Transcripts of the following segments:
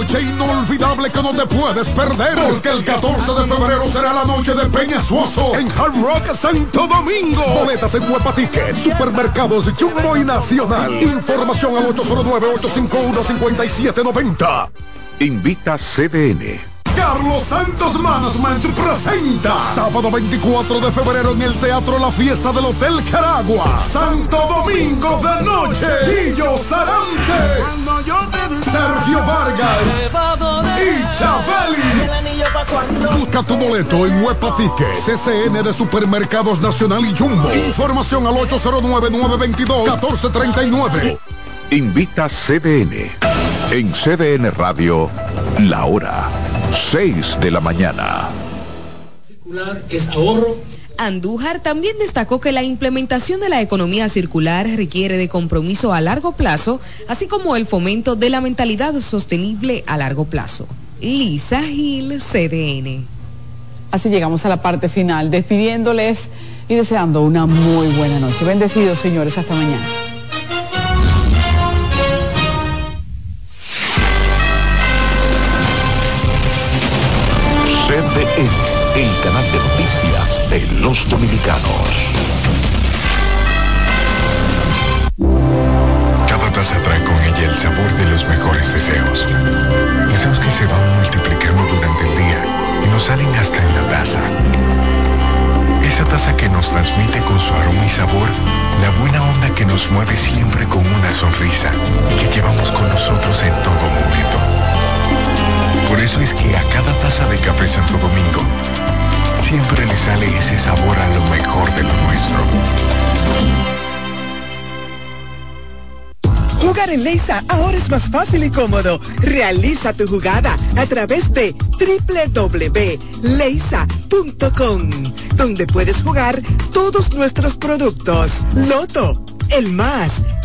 noche inolvidable que no te puedes perder. Porque el 14 de febrero será la noche de Peña Suazo en Hard Rock Santo Domingo. Boletas en Huepa Ticket, Supermercados Jumbo y Nacional. Información al 809-851-5790. Invita CDN. Carlos Santos Management presenta sábado 24 de febrero en el Teatro La Fiesta del Hotel Caragua. Santo Domingo de Noche. Guillo Sarante. Sergio Vargas. Y Chabeli. Busca tu boleto en Huepa Ticket, CCN de Supermercados Nacional y Jumbo. Información al 809-922-1439. Invita CDN. En CDN Radio, la hora 6 de la mañana. Circular es ahorro. Andújar también destacó que la implementación de la economía circular requiere de compromiso a largo plazo, así como el fomento de la mentalidad sostenible a largo plazo. Lisa Gil, CDN. Así llegamos a la parte final, despidiéndoles y deseando una muy buena noche. Bendecidos, señores, hasta mañana. Los dominicanos. Cada taza trae con ella el sabor de los mejores deseos. Deseos que se van multiplicando durante el día y nos salen hasta en la taza. Esa taza que nos transmite con su aroma y sabor la buena onda que nos mueve siempre con una sonrisa y que llevamos con nosotros en todo momento. Por eso es que a cada taza de café Santo Domingo siempre le sale ese sabor a lo mejor de lo nuestro. Jugar en Leisa ahora es más fácil y cómodo. Realiza tu jugada a través de www.leisa.com, donde puedes jugar todos nuestros productos. Loto, el más,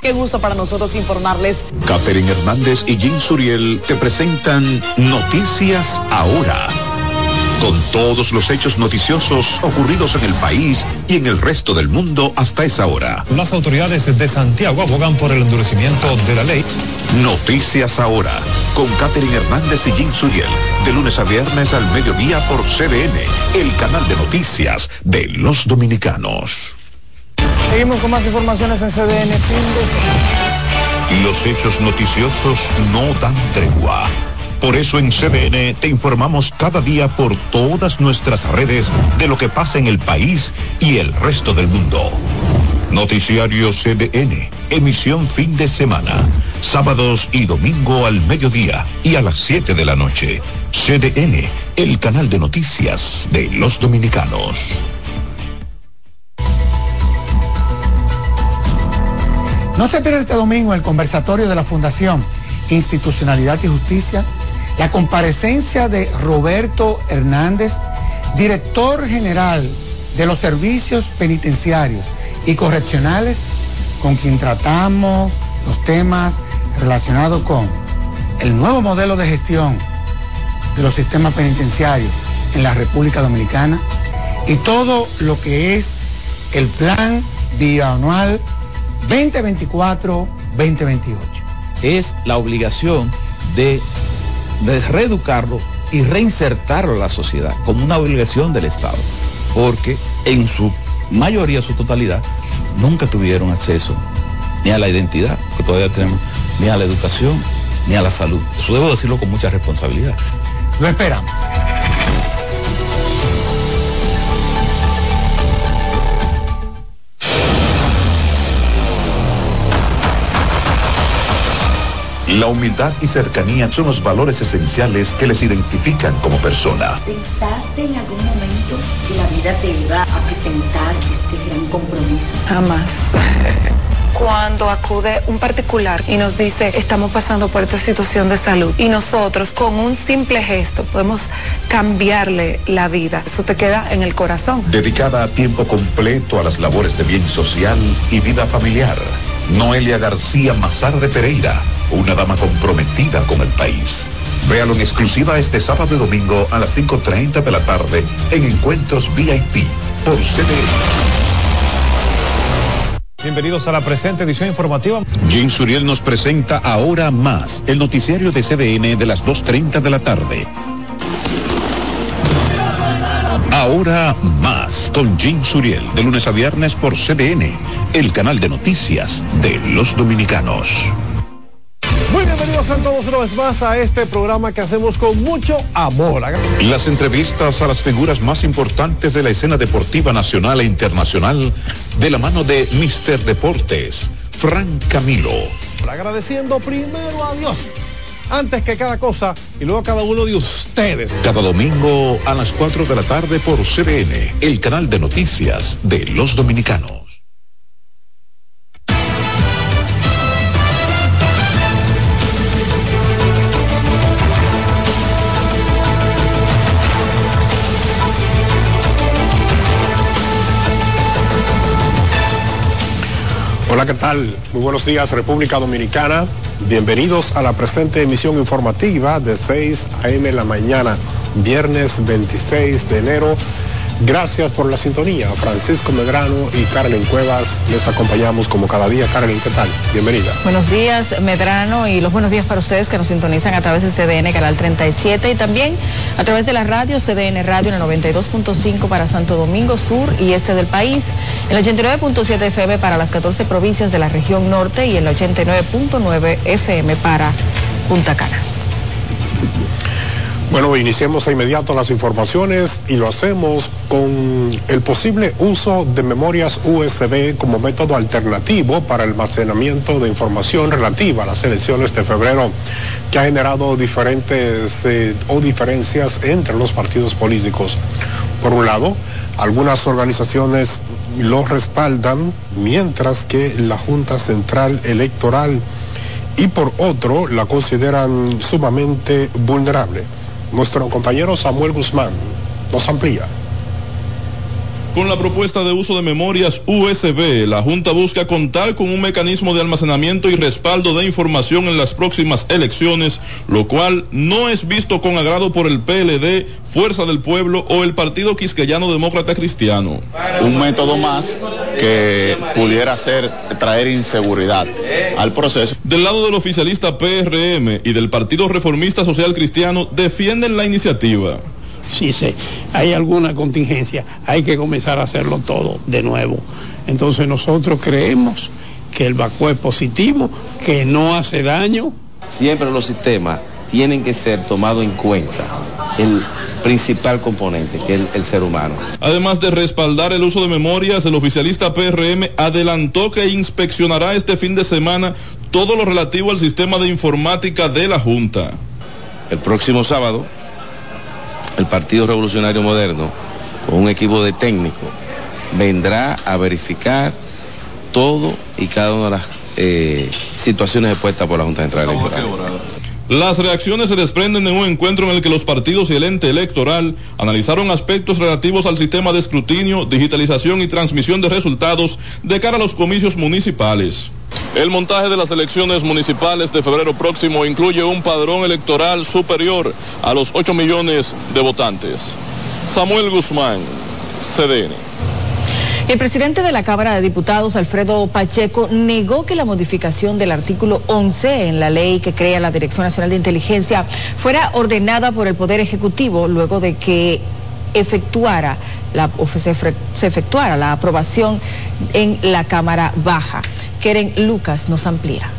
Qué gusto para nosotros informarles. Catherine Hernández y Jim Suriel te presentan Noticias Ahora. Con todos los hechos noticiosos ocurridos en el país y en el resto del mundo hasta esa hora. Las autoridades de Santiago abogan por el endurecimiento de la ley. Noticias Ahora. Con Catherine Hernández y Jim Suriel. De lunes a viernes al mediodía por CDN. El canal de noticias de los dominicanos. Seguimos con más informaciones en CDN Los hechos noticiosos no dan tregua. Por eso en CDN te informamos cada día por todas nuestras redes de lo que pasa en el país y el resto del mundo. Noticiario CDN, emisión fin de semana, sábados y domingo al mediodía y a las 7 de la noche. CDN, el canal de noticias de los dominicanos. No se pierda este domingo el conversatorio de la Fundación Institucionalidad y Justicia, la comparecencia de Roberto Hernández, director general de los servicios penitenciarios y correccionales, con quien tratamos los temas relacionados con el nuevo modelo de gestión de los sistemas penitenciarios en la República Dominicana y todo lo que es el plan bianual 2024-2028. Es la obligación de, de reeducarlo y reinsertarlo a la sociedad como una obligación del Estado, porque en su mayoría, su totalidad, nunca tuvieron acceso ni a la identidad, que todavía tenemos, ni a la educación, ni a la salud. Eso debo decirlo con mucha responsabilidad. Lo esperamos. La humildad y cercanía son los valores esenciales que les identifican como persona. ¿Pensaste en algún momento que la vida te iba a presentar este gran compromiso? Jamás. cuando acude un particular y nos dice estamos pasando por esta situación de salud y nosotros con un simple gesto podemos cambiarle la vida. Eso te queda en el corazón. Dedicada a tiempo completo a las labores de bien social y vida familiar. Noelia García Mazar de Pereira, una dama comprometida con el país. Véalo en exclusiva este sábado y domingo a las 5.30 de la tarde en Encuentros VIP por CDN. Bienvenidos a la presente edición informativa. Jim Suriel nos presenta Ahora Más, el noticiario de CDN de las 2.30 de la tarde. Ahora Más, con Jim Suriel, de lunes a viernes por CDN, el canal de noticias de los dominicanos. Muy bienvenidos a todos una vez más a este programa que hacemos con mucho amor. Las entrevistas a las figuras más importantes de la escena deportiva nacional e internacional de la mano de Mister Deportes, Frank Camilo. Agradeciendo primero a Dios, antes que cada cosa, y luego a cada uno de ustedes. Cada domingo a las 4 de la tarde por CBN, el canal de noticias de los dominicanos. Hola, ¿qué tal? Muy buenos días, República Dominicana. Bienvenidos a la presente emisión informativa de 6 a.m. la mañana, viernes 26 de enero Gracias por la sintonía. Francisco Medrano y Carmen Cuevas les acompañamos como cada día. Carmen, ¿qué tal? Bienvenida. Buenos días, Medrano, y los buenos días para ustedes que nos sintonizan a través de CDN Canal 37 y también a través de la radio CDN Radio en el 92.5 para Santo Domingo Sur y este del país, el 89.7 FM para las 14 provincias de la región norte y el 89.9 FM para Punta Cana. Bueno, iniciemos de inmediato las informaciones y lo hacemos con el posible uso de memorias USB como método alternativo para el almacenamiento de información relativa a las elecciones de febrero, que ha generado diferentes eh, o diferencias entre los partidos políticos. Por un lado, algunas organizaciones lo respaldan, mientras que la Junta Central Electoral y por otro la consideran sumamente vulnerable. Nuestro compañero Samuel Guzmán nos amplía. Con la propuesta de uso de memorias USB, la Junta busca contar con un mecanismo de almacenamiento y respaldo de información en las próximas elecciones, lo cual no es visto con agrado por el PLD, Fuerza del Pueblo o el Partido Quisqueyano Demócrata Cristiano. Un método más que pudiera ser traer inseguridad al proceso. Del lado del oficialista PRM y del Partido Reformista Social Cristiano defienden la iniciativa si se, hay alguna contingencia, hay que comenzar a hacerlo todo de nuevo. Entonces nosotros creemos que el vacúo es positivo, que no hace daño. Siempre los sistemas tienen que ser tomados en cuenta. El principal componente, que es el, el, ser humano. Además de respaldar el uso de memorias, el oficialista PRM adelantó que inspeccionará este fin de semana todo lo relativo al sistema de informática de la Junta. El próximo sábado el Partido Revolucionario Moderno, con un equipo de técnicos, vendrá a verificar todo y cada una de las eh, situaciones expuestas por la Junta Central Electoral. Las reacciones se desprenden de un encuentro en el que los partidos y el ente electoral analizaron aspectos relativos al sistema de escrutinio, digitalización y transmisión de resultados de cara a los comicios municipales. El montaje de las elecciones municipales de febrero próximo incluye un padrón electoral superior a los 8 millones de votantes. Samuel Guzmán, CDN. El presidente de la Cámara de Diputados, Alfredo Pacheco, negó que la modificación del artículo 11 en la ley que crea la Dirección Nacional de Inteligencia fuera ordenada por el Poder Ejecutivo luego de que efectuara la, se, se efectuara la aprobación en la Cámara Baja. Keren Lucas nos amplía.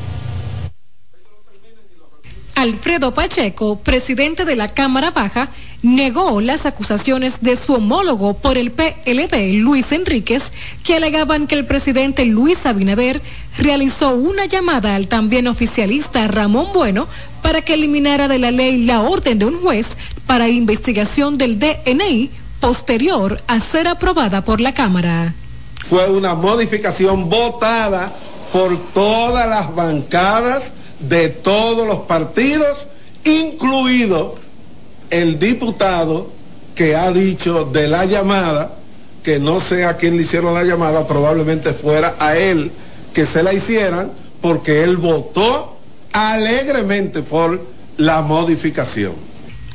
Alfredo Pacheco, presidente de la Cámara Baja, negó las acusaciones de su homólogo por el PLD, Luis Enríquez, que alegaban que el presidente Luis Abinader realizó una llamada al también oficialista Ramón Bueno para que eliminara de la ley la orden de un juez para investigación del DNI posterior a ser aprobada por la Cámara. Fue una modificación votada por todas las bancadas de todos los partidos, incluido el diputado que ha dicho de la llamada, que no sé a quién le hicieron la llamada, probablemente fuera a él que se la hicieran, porque él votó alegremente por la modificación.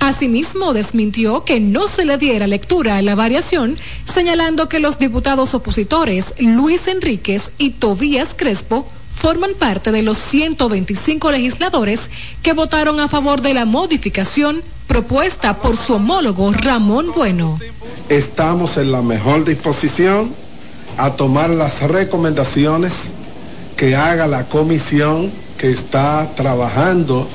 Asimismo, desmintió que no se le diera lectura a la variación, señalando que los diputados opositores Luis Enríquez y Tobías Crespo forman parte de los 125 legisladores que votaron a favor de la modificación propuesta por su homólogo Ramón Bueno. Estamos en la mejor disposición a tomar las recomendaciones que haga la comisión que está trabajando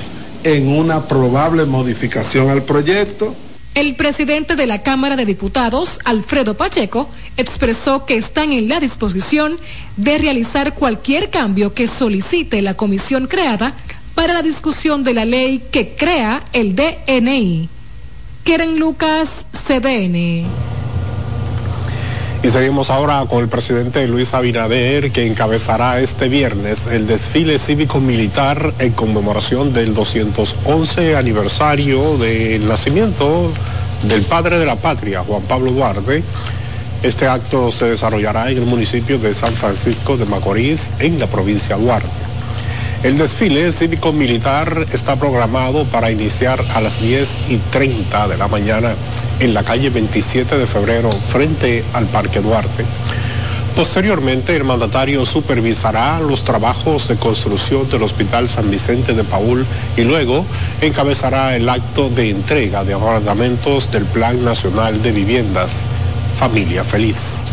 en una probable modificación al proyecto. El presidente de la Cámara de Diputados, Alfredo Pacheco, expresó que están en la disposición de realizar cualquier cambio que solicite la comisión creada para la discusión de la ley que crea el DNI. Keren Lucas, CDN. Y seguimos ahora con el presidente Luis Abinader, que encabezará este viernes el desfile cívico-militar en conmemoración del 211 aniversario del nacimiento del padre de la patria, Juan Pablo Duarte. Este acto se desarrollará en el municipio de San Francisco de Macorís, en la provincia de Duarte. El desfile cívico-militar está programado para iniciar a las 10 y 30 de la mañana en la calle 27 de febrero frente al Parque Duarte. Posteriormente, el mandatario supervisará los trabajos de construcción del Hospital San Vicente de Paul y luego encabezará el acto de entrega de apartamentos del Plan Nacional de Viviendas. Familia Feliz.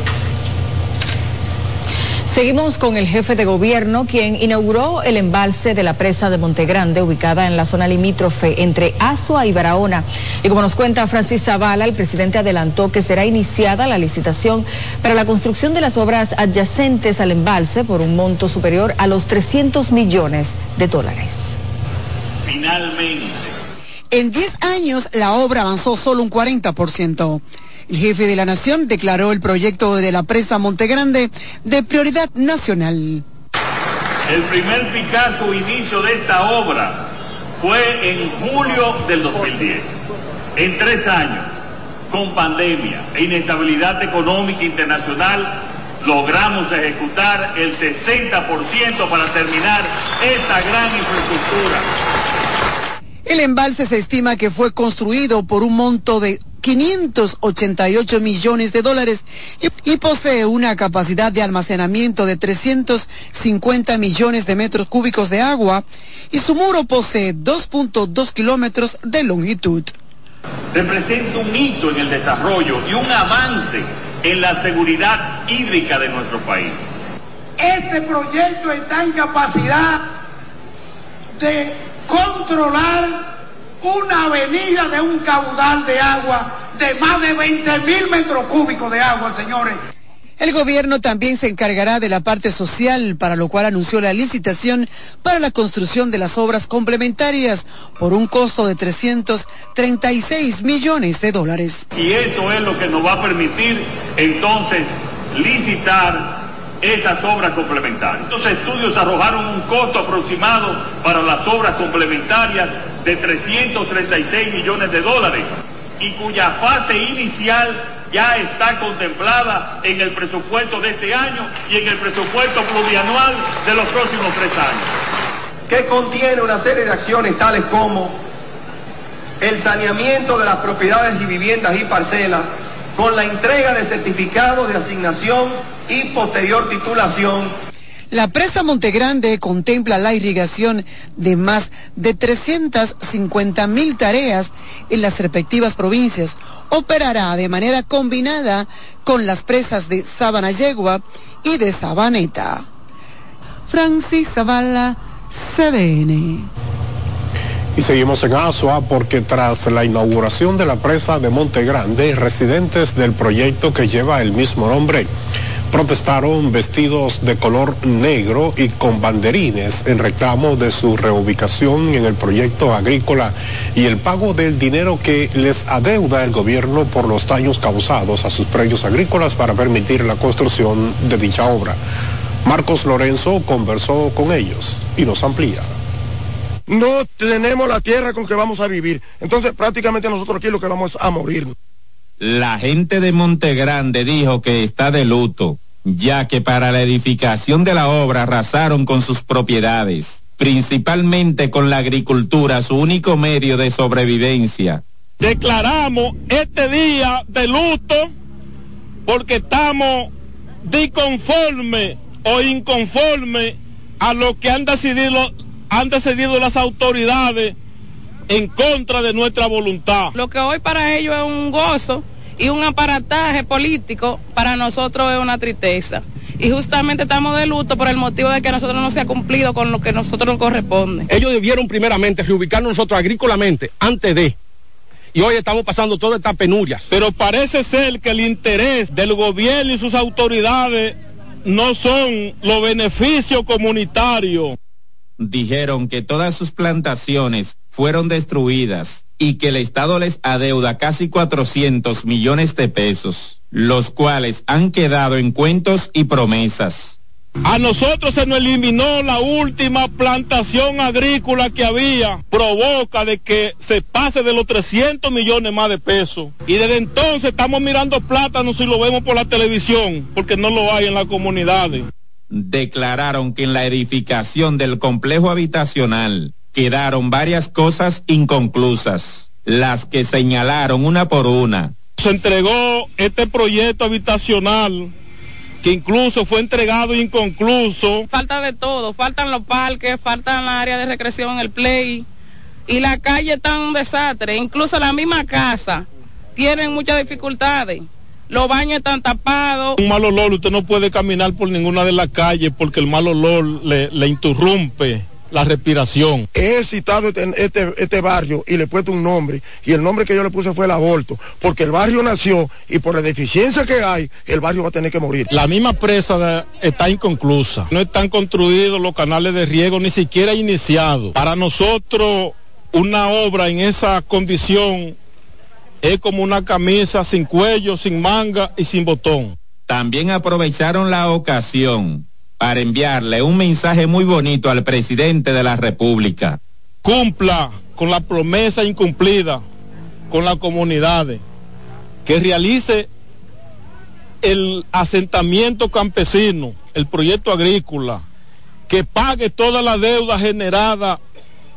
Seguimos con el jefe de gobierno, quien inauguró el embalse de la presa de Montegrande, ubicada en la zona limítrofe entre Asua y Barahona. Y como nos cuenta Francis Zavala, el presidente adelantó que será iniciada la licitación para la construcción de las obras adyacentes al embalse por un monto superior a los 300 millones de dólares. Finalmente. En 10 años, la obra avanzó solo un 40%. El jefe de la Nación declaró el proyecto de la presa Montegrande de prioridad nacional. El primer Picasso inicio de esta obra fue en julio del 2010. En tres años, con pandemia e inestabilidad económica internacional, logramos ejecutar el 60% para terminar esta gran infraestructura. El embalse se estima que fue construido por un monto de 588 millones de dólares y, posee una capacidad de almacenamiento de 350 millones de metros cúbicos de agua y su muro posee 2.2 kilómetros de longitud. Representa un hito en el desarrollo y un avance en la seguridad hídrica de nuestro país. Este proyecto está en capacidad de controlar una avenida de un caudal de agua de más de 20 mil metros cúbicos de agua, señores. El gobierno también se encargará de la parte social, para lo cual anunció la licitación para la construcción de las obras complementarias por un costo de 336 millones de dólares. Y eso es lo que nos va a permitir entonces licitar esas obras complementarias. Estos estudios arrojaron un costo aproximado para las obras complementarias de 336 millones de dólares y cuya fase inicial ya está contemplada en el presupuesto de este año y en el presupuesto plurianual de los próximos tres años. Que contiene una serie de acciones tales como el saneamiento de las propiedades y viviendas y parcelas con la entrega de certificados de asignación y posterior titulación. La presa Montegrande contempla la irrigación de más de 350 mil tareas en las respectivas provincias. Operará de manera combinada con las presas de Sabana Yegua y de Sabaneta. Francis Zavala, CDN. Y seguimos en Asua porque tras la inauguración de la presa de Monte Grande, residentes del proyecto que lleva el mismo nombre protestaron vestidos de color negro y con banderines en reclamo de su reubicación en el proyecto agrícola y el pago del dinero que les adeuda el gobierno por los daños causados a sus predios agrícolas para permitir la construcción de dicha obra. Marcos Lorenzo conversó con ellos y nos amplía. No tenemos la tierra con que vamos a vivir. Entonces prácticamente nosotros aquí lo que vamos a morir. La gente de Montegrande dijo que está de luto, ya que para la edificación de la obra arrasaron con sus propiedades, principalmente con la agricultura, su único medio de sobrevivencia. Declaramos este día de luto porque estamos disconformes o inconformes a lo que han decidido, han decidido las autoridades en contra de nuestra voluntad. Lo que hoy para ellos es un gozo y un aparataje político, para nosotros es una tristeza. Y justamente estamos de luto por el motivo de que nosotros no se ha cumplido con lo que a nosotros nos corresponde. Ellos debieron primeramente reubicarnos nosotros agrícolamente antes de y hoy estamos pasando todas estas penurias. Pero parece ser que el interés del gobierno y sus autoridades no son los beneficios comunitarios. Dijeron que todas sus plantaciones fueron destruidas y que el Estado les adeuda casi 400 millones de pesos, los cuales han quedado en cuentos y promesas. A nosotros se nos eliminó la última plantación agrícola que había. Provoca de que se pase de los 300 millones más de pesos. Y desde entonces estamos mirando plátanos y lo vemos por la televisión, porque no lo hay en las comunidades. Declararon que en la edificación del complejo habitacional quedaron varias cosas inconclusas, las que señalaron una por una. Se entregó este proyecto habitacional que incluso fue entregado inconcluso. Falta de todo, faltan los parques, faltan la área de recreación, el play, y la calle está un desastre, incluso la misma casa tienen muchas dificultades. Los baños están tapados. Un mal olor, usted no puede caminar por ninguna de las calles porque el mal olor le, le interrumpe la respiración. He citado este, este, este, barrio y le he puesto un nombre y el nombre que yo le puse fue el aborto, porque el barrio nació y por la deficiencia que hay, el barrio va a tener que morir. La misma presa está inconclusa, no están construidos los canales de riego, ni siquiera iniciados. Para nosotros, una obra en esa condición es como una camisa sin cuello, sin manga y sin botón. También aprovecharon la ocasión para enviarle un mensaje muy bonito al presidente de la República. Cumpla con la promesa incumplida con las comunidades, que realice el asentamiento campesino, el proyecto agrícola, que pague toda la deuda generada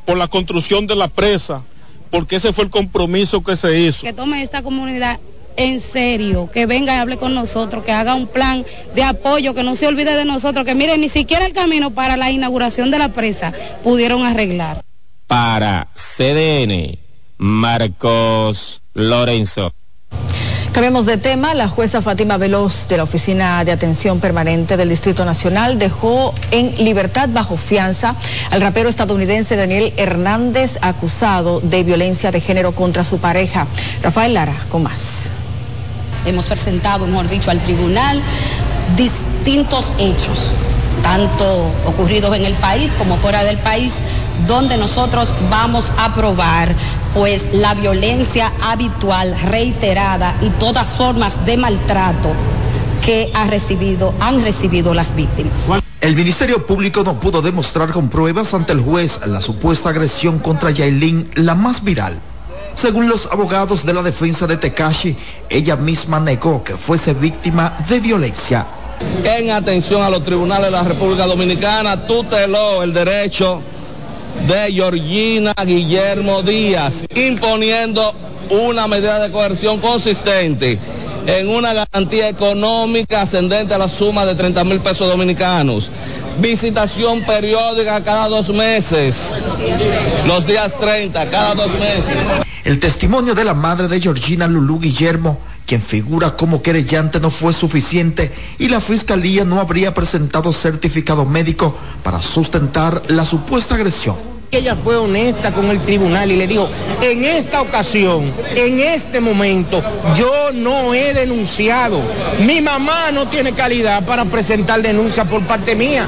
por la construcción de la presa, porque ese fue el compromiso que se hizo. Que tome esta comunidad en serio, que venga y hable con nosotros, que haga un plan de apoyo, que no se olvide de nosotros, que mire, ni siquiera el camino para la inauguración de la presa pudieron arreglar. Para CDN, Marcos Lorenzo. Cambiamos de tema. La jueza Fátima Veloz de la Oficina de Atención Permanente del Distrito Nacional dejó en libertad bajo fianza al rapero estadounidense Daniel Hernández acusado de violencia de género contra su pareja. Rafael Lara, con más. Hemos presentado, mejor dicho, al tribunal distintos hechos, tanto ocurridos en el país como fuera del país, donde nosotros vamos a probar pues la violencia habitual, reiterada y todas formas de maltrato que ha recibido, han recibido las víctimas. El Ministerio Público no pudo demostrar con pruebas ante el juez la supuesta agresión contra Yailin, la más viral. Según los abogados de la defensa de Tekashi, ella misma negó que fuese víctima de violencia. En atención a los tribunales de la República Dominicana, tuteló el derecho de Georgina Guillermo Díaz, imponiendo una medida de coerción consistente en una garantía económica ascendente a la suma de 30 mil pesos dominicanos. Visitación periódica cada dos meses. Los días 30, cada dos meses. El testimonio de la madre de Georgina Lulú Guillermo, quien figura como querellante, no fue suficiente y la fiscalía no habría presentado certificado médico para sustentar la supuesta agresión. Ella fue honesta con el tribunal y le dijo, en esta ocasión, en este momento, yo no he denunciado. Mi mamá no tiene calidad para presentar denuncia por parte mía.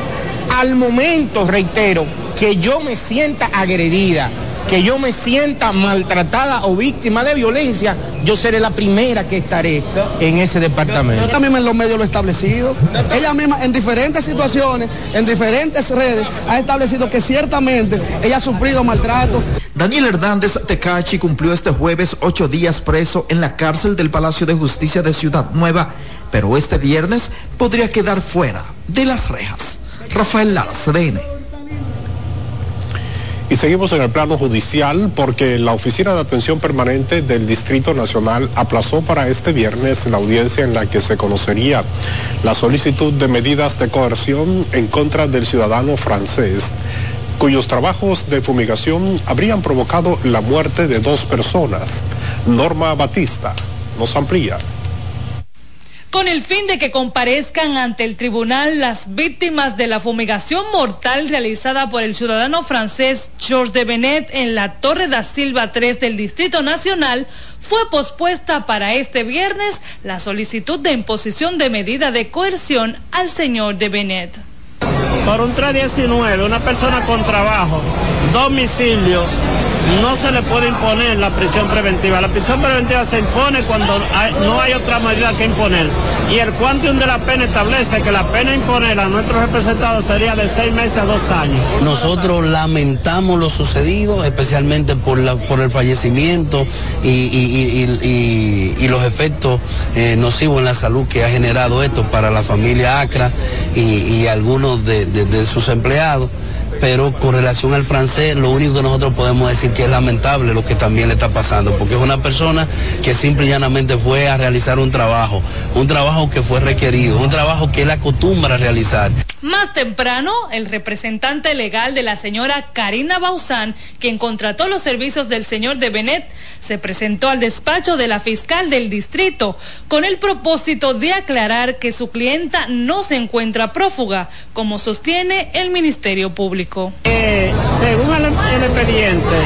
Al momento, reitero, que yo me sienta agredida que yo me sienta maltratada o víctima de violencia, yo seré la primera que estaré en ese departamento. Ella misma en los medios lo ha establecido. Ella misma en diferentes situaciones, en diferentes redes, ha establecido que ciertamente ella ha sufrido maltrato. Daniel Hernández Tecachi cumplió este jueves ocho días preso en la cárcel del Palacio de Justicia de Ciudad Nueva, pero este viernes podría quedar fuera de las rejas. Rafael Lara, CDN. Y seguimos en el plano judicial porque la Oficina de Atención Permanente del Distrito Nacional aplazó para este viernes la audiencia en la que se conocería la solicitud de medidas de coerción en contra del ciudadano francés cuyos trabajos de fumigación habrían provocado la muerte de dos personas. Norma Batista nos amplía con el fin de que comparezcan ante el tribunal las víctimas de la fumigación mortal realizada por el ciudadano francés Georges de Benet en la Torre da Silva 3 del Distrito Nacional, fue pospuesta para este viernes la solicitud de imposición de medida de coerción al señor de Benet. Por un 319, una persona con trabajo, domicilio, no se le puede imponer la prisión preventiva. La prisión preventiva se impone cuando no hay otra medida que imponer. Y el quantum de la pena establece que la pena imponer a nuestros representados sería de seis meses a dos años. Nosotros lamentamos lo sucedido, especialmente por el fallecimiento y, los efectos eh, nocivos en la salud que ha generado esto para la familia Acra y, algunos de sus empleados pero con relación al francés, lo único que nosotros podemos decir que es lamentable lo que también le está pasando, porque es una persona que simple y llanamente fue a realizar un trabajo, un trabajo que fue requerido, un trabajo que él acostumbra a realizar. Más temprano, el representante legal de la señora Karina Bausán, quien contrató los servicios del señor de Benet, se presentó al despacho de la fiscal del distrito con el propósito de aclarar que su clienta no se encuentra prófuga, como sostiene el Ministerio Público. Eh, según el, expediente,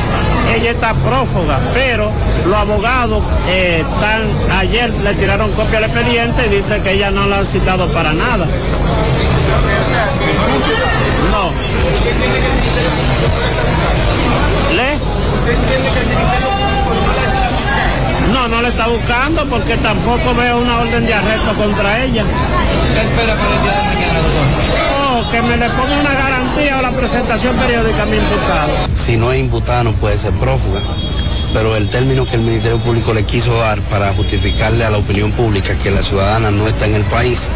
ella está prófuga, pero los abogados eh, ayer le tiraron copia al expediente y dice que ella no la han citado para nada. No. ¿Le? No, no le está buscando porque tampoco veo una orden de arresto contra ella. ¿Qué espera para el día de mañana, doctor? Que me le ponga una garantía o la presentación periódica a mi imputado. Si no es imputado, no puede ser prófuga pero el término que el Ministerio Público le quiso dar para justificarle a la opinión pública que la ciudadana no está en el país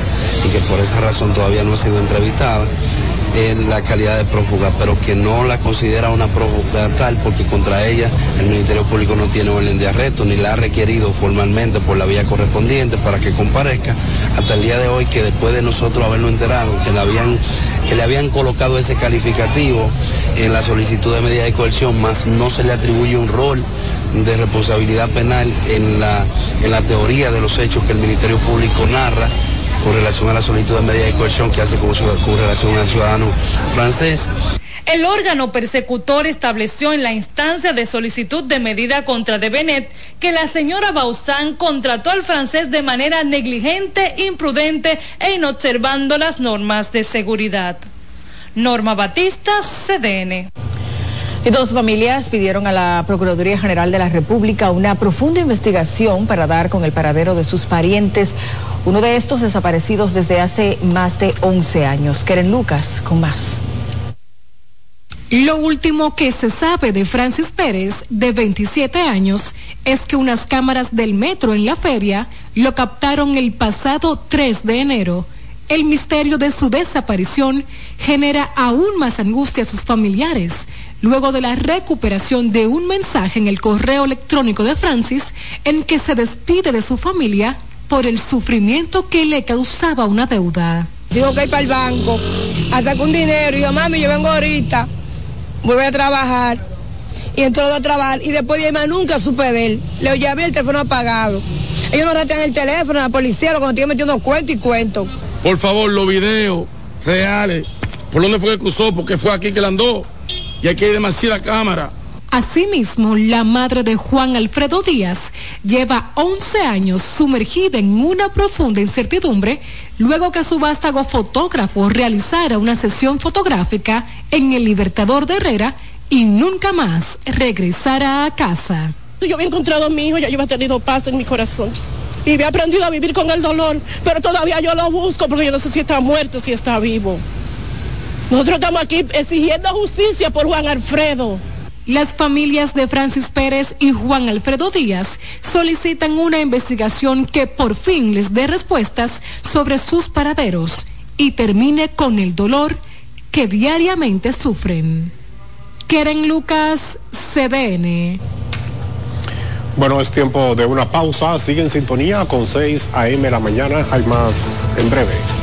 y que por esa razón todavía no ha sido entrevistada, en la calidad de prófuga, pero que no la considera una prófuga tal porque contra ella el Ministerio Público no tiene orden de arresto ni la ha requerido formalmente por la vía correspondiente para que comparezca. Hasta el día de hoy que después de nosotros habernos enterado que le habían, que le habían colocado ese calificativo en la solicitud de medida de coerción, más no se le atribuye un rol de responsabilidad penal en la, en la teoría de los hechos que el Ministerio Público narra con relación a la solicitud de medida de coerción que hace con, con relación al ciudadano francés. El órgano persecutor estableció en la instancia de solicitud de medida contra De Benet que la señora Bausán contrató al francés de manera negligente, imprudente e inobservando las normas de seguridad. Norma Batista, CDN. Y dos familias pidieron a la Procuraduría General de la República una profunda investigación para dar con el paradero de sus parientes uno de estos desaparecidos desde hace más de 11 años. Keren Lucas, con más. Lo último que se sabe de Francis Pérez, de 27 años, es que unas cámaras del metro en la feria lo captaron el pasado 3 de enero. El misterio de su desaparición genera aún más angustia a sus familiares, luego de la recuperación de un mensaje en el correo electrónico de Francis en que se despide de su familia por el sufrimiento que le causaba una deuda. Dijo que ir para el banco a sacar un dinero y yo, mami, yo vengo ahorita, voy a trabajar. Y entró a trabajar y después de más nunca supe de él. Le llamé el teléfono apagado. Ellos no retiran el teléfono, la policía lo contiene metiendo cuento y cuento. Por favor, los videos reales. ¿Por dónde fue que cruzó? Porque fue aquí que le andó. Y aquí hay demasiada cámara. Asimismo, la madre de Juan Alfredo Díaz lleva 11 años sumergida en una profunda incertidumbre luego que su vástago fotógrafo realizara una sesión fotográfica en el Libertador de Herrera y nunca más regresara a casa. Yo había encontrado a mi hijo, ya yo había tenido paz en mi corazón. Y había aprendido a vivir con el dolor, pero todavía yo lo busco porque yo no sé si está muerto, si está vivo. Nosotros estamos aquí exigiendo justicia por Juan Alfredo. Las familias de Francis Pérez y Juan Alfredo Díaz solicitan una investigación que por fin les dé respuestas sobre sus paraderos y termine con el dolor que diariamente sufren. Keren Lucas, CDN. Bueno, es tiempo de una pausa. Sigue en sintonía con 6 a.m. la mañana. Hay más en breve.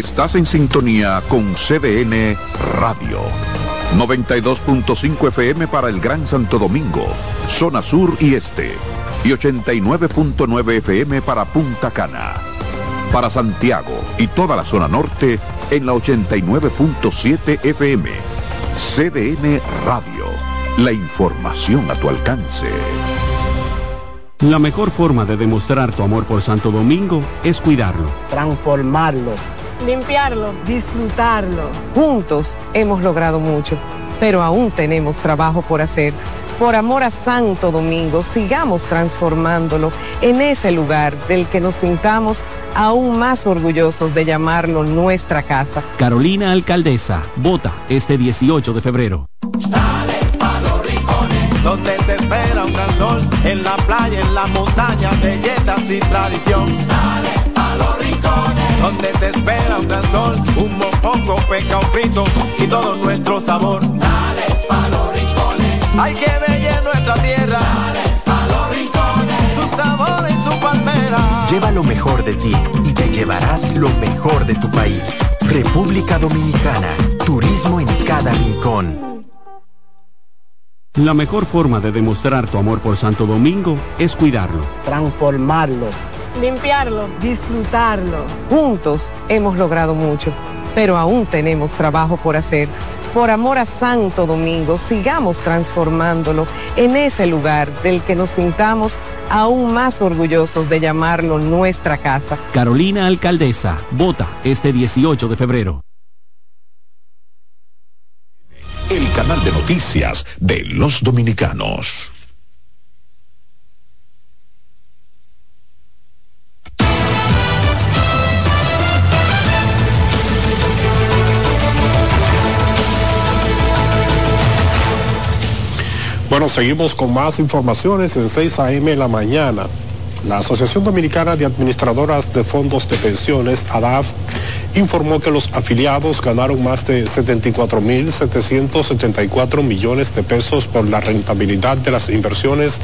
Estás en sintonía con CDN Radio. 92.5 FM para el Gran Santo Domingo, zona sur y este. Y 89.9 FM para Punta Cana. Para Santiago y toda la zona norte en la 89.7 FM. CDN Radio. La información a tu alcance. La mejor forma de demostrar tu amor por Santo Domingo es cuidarlo. Transformarlo limpiarlo, disfrutarlo. Juntos hemos logrado mucho, pero aún tenemos trabajo por hacer. Por amor a Santo Domingo, sigamos transformándolo en ese lugar del que nos sintamos aún más orgullosos de llamarlo nuestra casa. Carolina Alcaldesa, vota este 18 de febrero. Dale pa los rincones, donde te espera un gran sol, en la playa, en la montaña, belletas y tradición. Dale donde te espera un gran sol, un mopongo, peca, un frito y todo nuestro sabor. Dale pa los rincones, hay que bella nuestra tierra. Dale pa los rincones, su sabor y su palmera. Lleva lo mejor de ti y te llevarás lo mejor de tu país. República Dominicana, turismo en cada rincón. La mejor forma de demostrar tu amor por Santo Domingo es cuidarlo. Transformarlo. Limpiarlo, Disfrutarlo. Juntos hemos logrado mucho, pero aún tenemos trabajo por hacer. Por amor a Santo Domingo, sigamos transformándolo en ese lugar del que nos sintamos aún más orgullosos de llamarlo nuestra casa. Carolina Alcaldesa, vota este 18 de febrero. El canal de noticias de los dominicanos. Seguimos con más informaciones en 6 a.m. la mañana. La Asociación Dominicana de Administradoras de Fondos de Pensiones, ADAF, informó que los afiliados ganaron más de 74.774 millones de pesos por la rentabilidad de las inversiones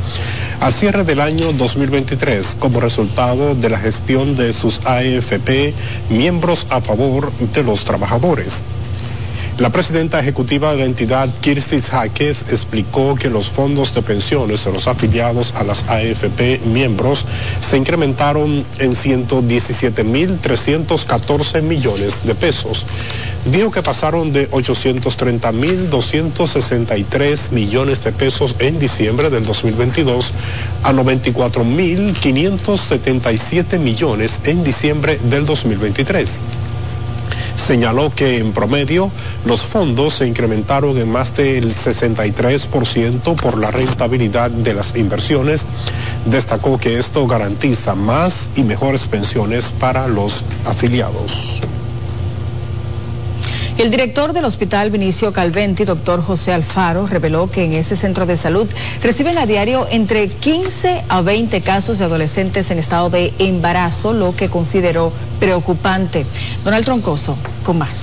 al cierre del año 2023 como resultado de la gestión de sus AFP, miembros a favor de los trabajadores. La presidenta ejecutiva de la entidad, Kirstis Jaques, explicó que los fondos de pensiones de los afiliados a las AFP miembros se incrementaron en 117.314 millones de pesos. Dijo que pasaron de 830.263 millones de pesos en diciembre del 2022 a 94.577 millones en diciembre del 2023 señaló que en promedio los fondos se incrementaron en más del 63% por la rentabilidad de las inversiones. Destacó que esto garantiza más y mejores pensiones para los afiliados. El director del Hospital Vinicio Calventi, doctor José Alfaro, reveló que en ese centro de salud reciben a diario entre 15 a 20 casos de adolescentes en estado de embarazo, lo que consideró preocupante. Donald Troncoso, con más.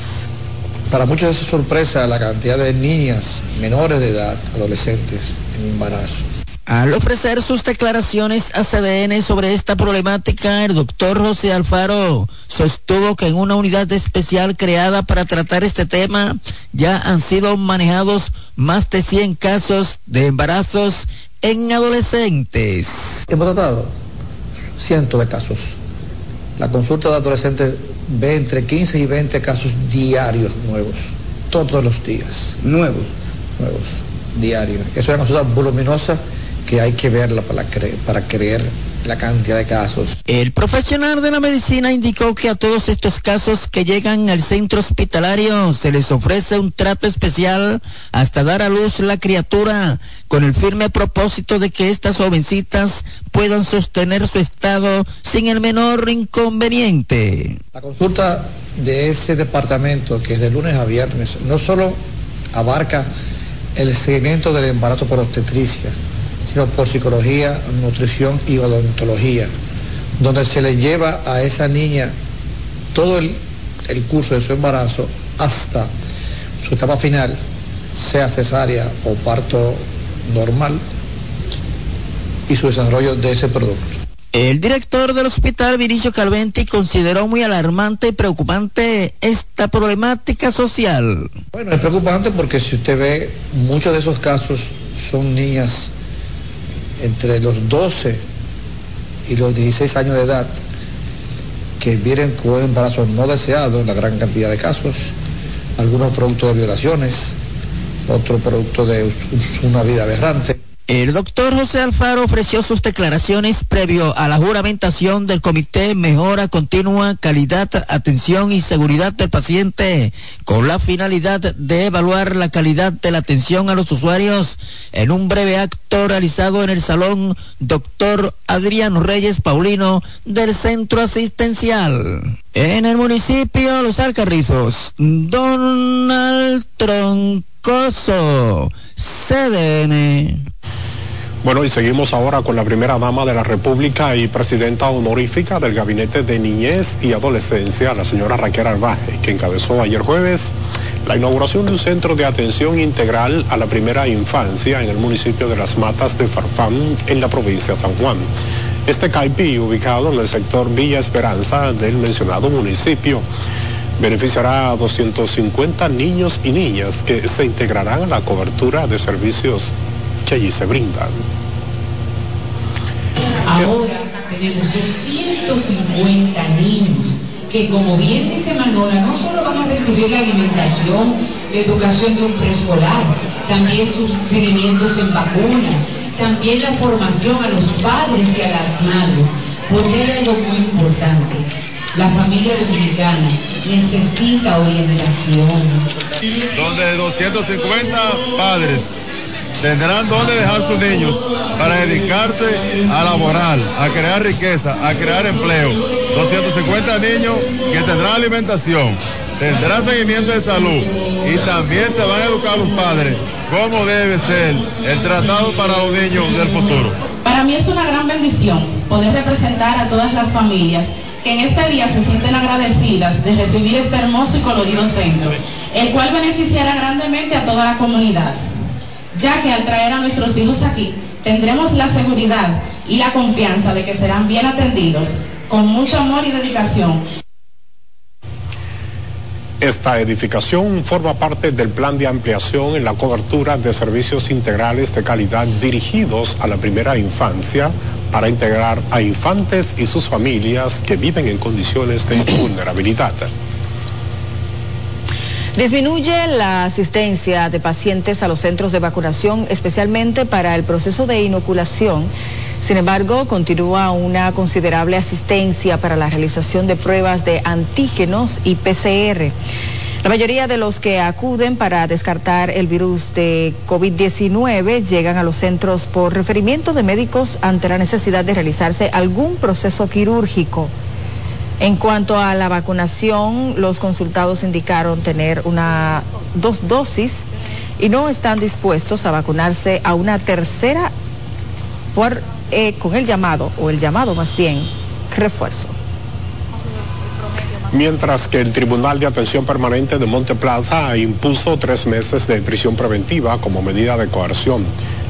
Para muchos es sorpresa la cantidad de niñas menores de edad, adolescentes, en embarazo. Al ofrecer sus declaraciones a CDN sobre esta problemática, el doctor José Alfaro sostuvo que en una unidad especial creada para tratar este tema ya han sido manejados más de 100 casos de embarazos en adolescentes. Hemos tratado cientos de casos. La consulta de adolescentes ve entre 15 y 20 casos diarios nuevos, todos los días. Nuevos. Nuevos, diarios. Es una consulta voluminosa que hay que verla para, cre para creer la cantidad de casos. El profesional de la medicina indicó que a todos estos casos que llegan al centro hospitalario se les ofrece un trato especial hasta dar a luz la criatura, con el firme propósito de que estas jovencitas puedan sostener su estado sin el menor inconveniente. La consulta de ese departamento, que es de lunes a viernes, no solo abarca el seguimiento del embarazo por obstetricia, sino por psicología, nutrición y odontología, donde se le lleva a esa niña todo el, el curso de su embarazo hasta su etapa final, sea cesárea o parto normal, y su desarrollo de ese producto. El director del hospital Vinicio Calventi consideró muy alarmante y preocupante esta problemática social. Bueno, es preocupante porque si usted ve, muchos de esos casos son niñas entre los 12 y los 16 años de edad que vienen con un embarazo no deseado en la gran cantidad de casos, algunos productos de violaciones, otro producto de una vida aberrante. El doctor José Alfaro ofreció sus declaraciones previo a la juramentación del Comité Mejora Continua, Calidad, Atención y Seguridad del Paciente, con la finalidad de evaluar la calidad de la atención a los usuarios en un breve acto realizado en el Salón Doctor Adrián Reyes Paulino del Centro Asistencial. En el municipio Los Alcarrizos, Donald Troncoso, CDN. Bueno, y seguimos ahora con la primera dama de la República y presidenta honorífica del Gabinete de Niñez y Adolescencia, la señora Raquel Arbaje, que encabezó ayer jueves la inauguración de un centro de atención integral a la primera infancia en el municipio de Las Matas de Farfán, en la provincia de San Juan. Este CAIPI, ubicado en el sector Villa Esperanza del mencionado municipio, beneficiará a 250 niños y niñas que se integrarán a la cobertura de servicios que allí se brindan. Ahora tenemos 250 niños que, como bien dice Manola, no solo van a recibir la alimentación, la educación de un preescolar, también sus seguimientos en vacunas, también la formación a los padres y a las madres, porque hay algo muy importante. La familia dominicana necesita orientación. Donde 250 padres tendrán donde dejar sus niños para dedicarse a laborar, a crear riqueza, a crear empleo. 250 niños que tendrán alimentación, tendrán seguimiento de salud y también se van a educar los padres cómo debe ser el tratado para los niños del futuro. Para mí es una gran bendición poder representar a todas las familias que en este día se sienten agradecidas de recibir este hermoso y colorido centro, el cual beneficiará grandemente a toda la comunidad ya que al traer a nuestros hijos aquí tendremos la seguridad y la confianza de que serán bien atendidos con mucho amor y dedicación. Esta edificación forma parte del plan de ampliación en la cobertura de servicios integrales de calidad dirigidos a la primera infancia para integrar a infantes y sus familias que viven en condiciones de vulnerabilidad. Disminuye la asistencia de pacientes a los centros de vacunación, especialmente para el proceso de inoculación. Sin embargo, continúa una considerable asistencia para la realización de pruebas de antígenos y PCR. La mayoría de los que acuden para descartar el virus de COVID-19 llegan a los centros por referimiento de médicos ante la necesidad de realizarse algún proceso quirúrgico. En cuanto a la vacunación, los consultados indicaron tener una dos dosis y no están dispuestos a vacunarse a una tercera por, eh, con el llamado, o el llamado más bien, refuerzo. Mientras que el Tribunal de Atención Permanente de Monte Plaza impuso tres meses de prisión preventiva como medida de coerción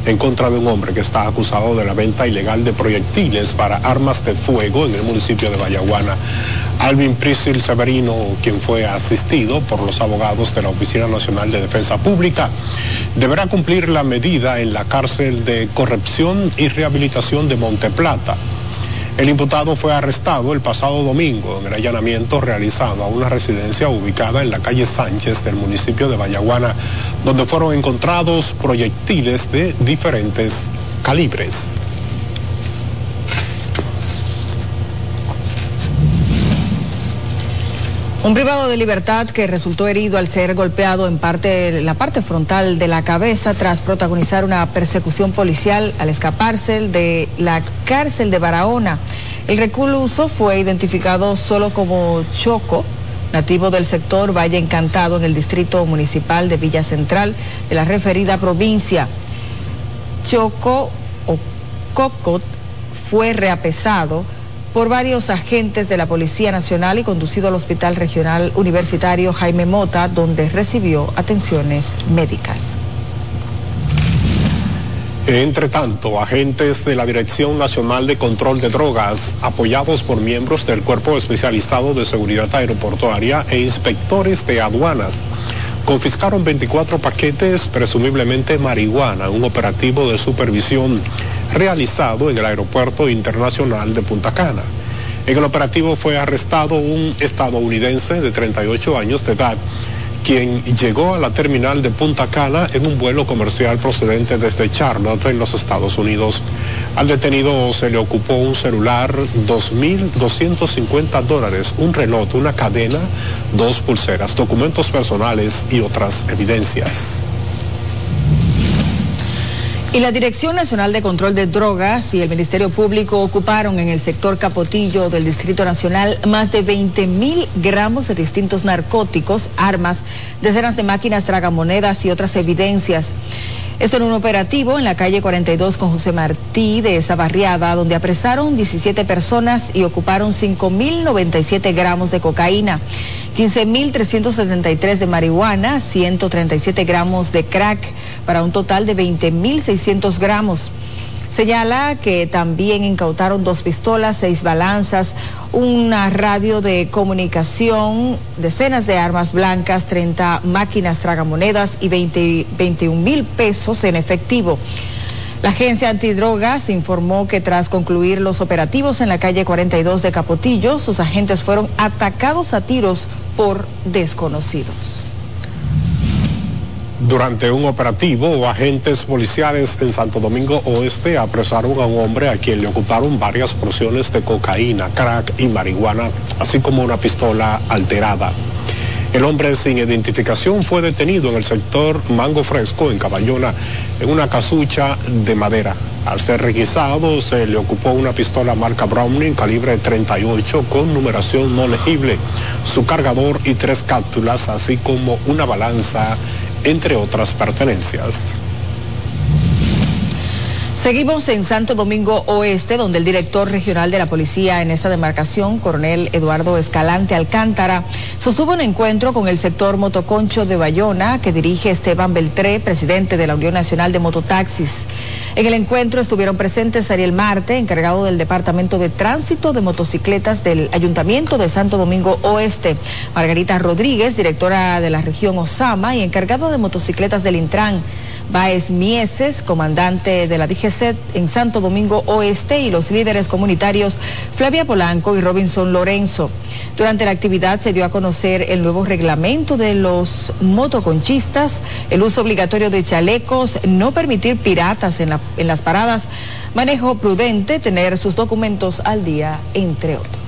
en contra de un hombre que está acusado de la venta ilegal de proyectiles para armas de fuego en el municipio de Vallaguana. Alvin Prisil Severino, quien fue asistido por los abogados de la Oficina Nacional de Defensa Pública, deberá cumplir la medida en la cárcel de corrección y rehabilitación de Monteplata. El imputado fue arrestado el pasado domingo en el allanamiento realizado a una residencia ubicada en la calle Sánchez del municipio de Vallaguana, donde fueron encontrados proyectiles de diferentes calibres. Un privado de libertad que resultó herido al ser golpeado en parte, la parte frontal de la cabeza tras protagonizar una persecución policial al escaparse de la cárcel de Barahona. El recluso fue identificado solo como Choco, nativo del sector Valle Encantado en el distrito municipal de Villa Central de la referida provincia. Choco o Cocot fue reapesado por varios agentes de la Policía Nacional y conducido al Hospital Regional Universitario Jaime Mota, donde recibió atenciones médicas. Entre tanto, agentes de la Dirección Nacional de Control de Drogas, apoyados por miembros del Cuerpo Especializado de Seguridad Aeroportuaria e inspectores de aduanas, confiscaron 24 paquetes, presumiblemente marihuana, un operativo de supervisión realizado en el Aeropuerto Internacional de Punta Cana. En el operativo fue arrestado un estadounidense de 38 años de edad, quien llegó a la terminal de Punta Cana en un vuelo comercial procedente desde Charlotte, en los Estados Unidos. Al detenido se le ocupó un celular, 2.250 dólares, un reloj, una cadena, dos pulseras, documentos personales y otras evidencias. Y la Dirección Nacional de Control de Drogas y el Ministerio Público ocuparon en el sector Capotillo del Distrito Nacional más de 20 mil gramos de distintos narcóticos, armas, decenas de máquinas tragamonedas y otras evidencias. Esto en un operativo en la calle 42 con José Martí de esa barriada, donde apresaron 17 personas y ocuparon 5.097 gramos de cocaína. 15.373 de marihuana, 137 gramos de crack, para un total de 20.600 gramos. Señala que también incautaron dos pistolas, seis balanzas, una radio de comunicación, decenas de armas blancas, 30 máquinas tragamonedas y 20, 21 mil pesos en efectivo. La agencia antidrogas informó que tras concluir los operativos en la calle 42 de Capotillo, sus agentes fueron atacados a tiros por desconocidos. Durante un operativo, agentes policiales en Santo Domingo Oeste apresaron a un hombre a quien le ocuparon varias porciones de cocaína, crack y marihuana, así como una pistola alterada. El hombre sin identificación fue detenido en el sector Mango Fresco, en Caballona, en una casucha de madera. Al ser requisado, se le ocupó una pistola marca Browning calibre 38 con numeración no legible, su cargador y tres cápsulas, así como una balanza, entre otras pertenencias. Seguimos en Santo Domingo Oeste, donde el director regional de la policía en esa demarcación, coronel Eduardo Escalante Alcántara, sostuvo un encuentro con el sector motoconcho de Bayona que dirige Esteban Beltré, presidente de la Unión Nacional de Mototaxis. En el encuentro estuvieron presentes Ariel Marte, encargado del Departamento de Tránsito de Motocicletas del Ayuntamiento de Santo Domingo Oeste, Margarita Rodríguez, directora de la región Osama y encargado de motocicletas del Intran. Baez Mieses, comandante de la DGC en Santo Domingo Oeste, y los líderes comunitarios Flavia Polanco y Robinson Lorenzo. Durante la actividad se dio a conocer el nuevo reglamento de los motoconchistas, el uso obligatorio de chalecos, no permitir piratas en, en las paradas, manejo prudente, tener sus documentos al día, entre otros.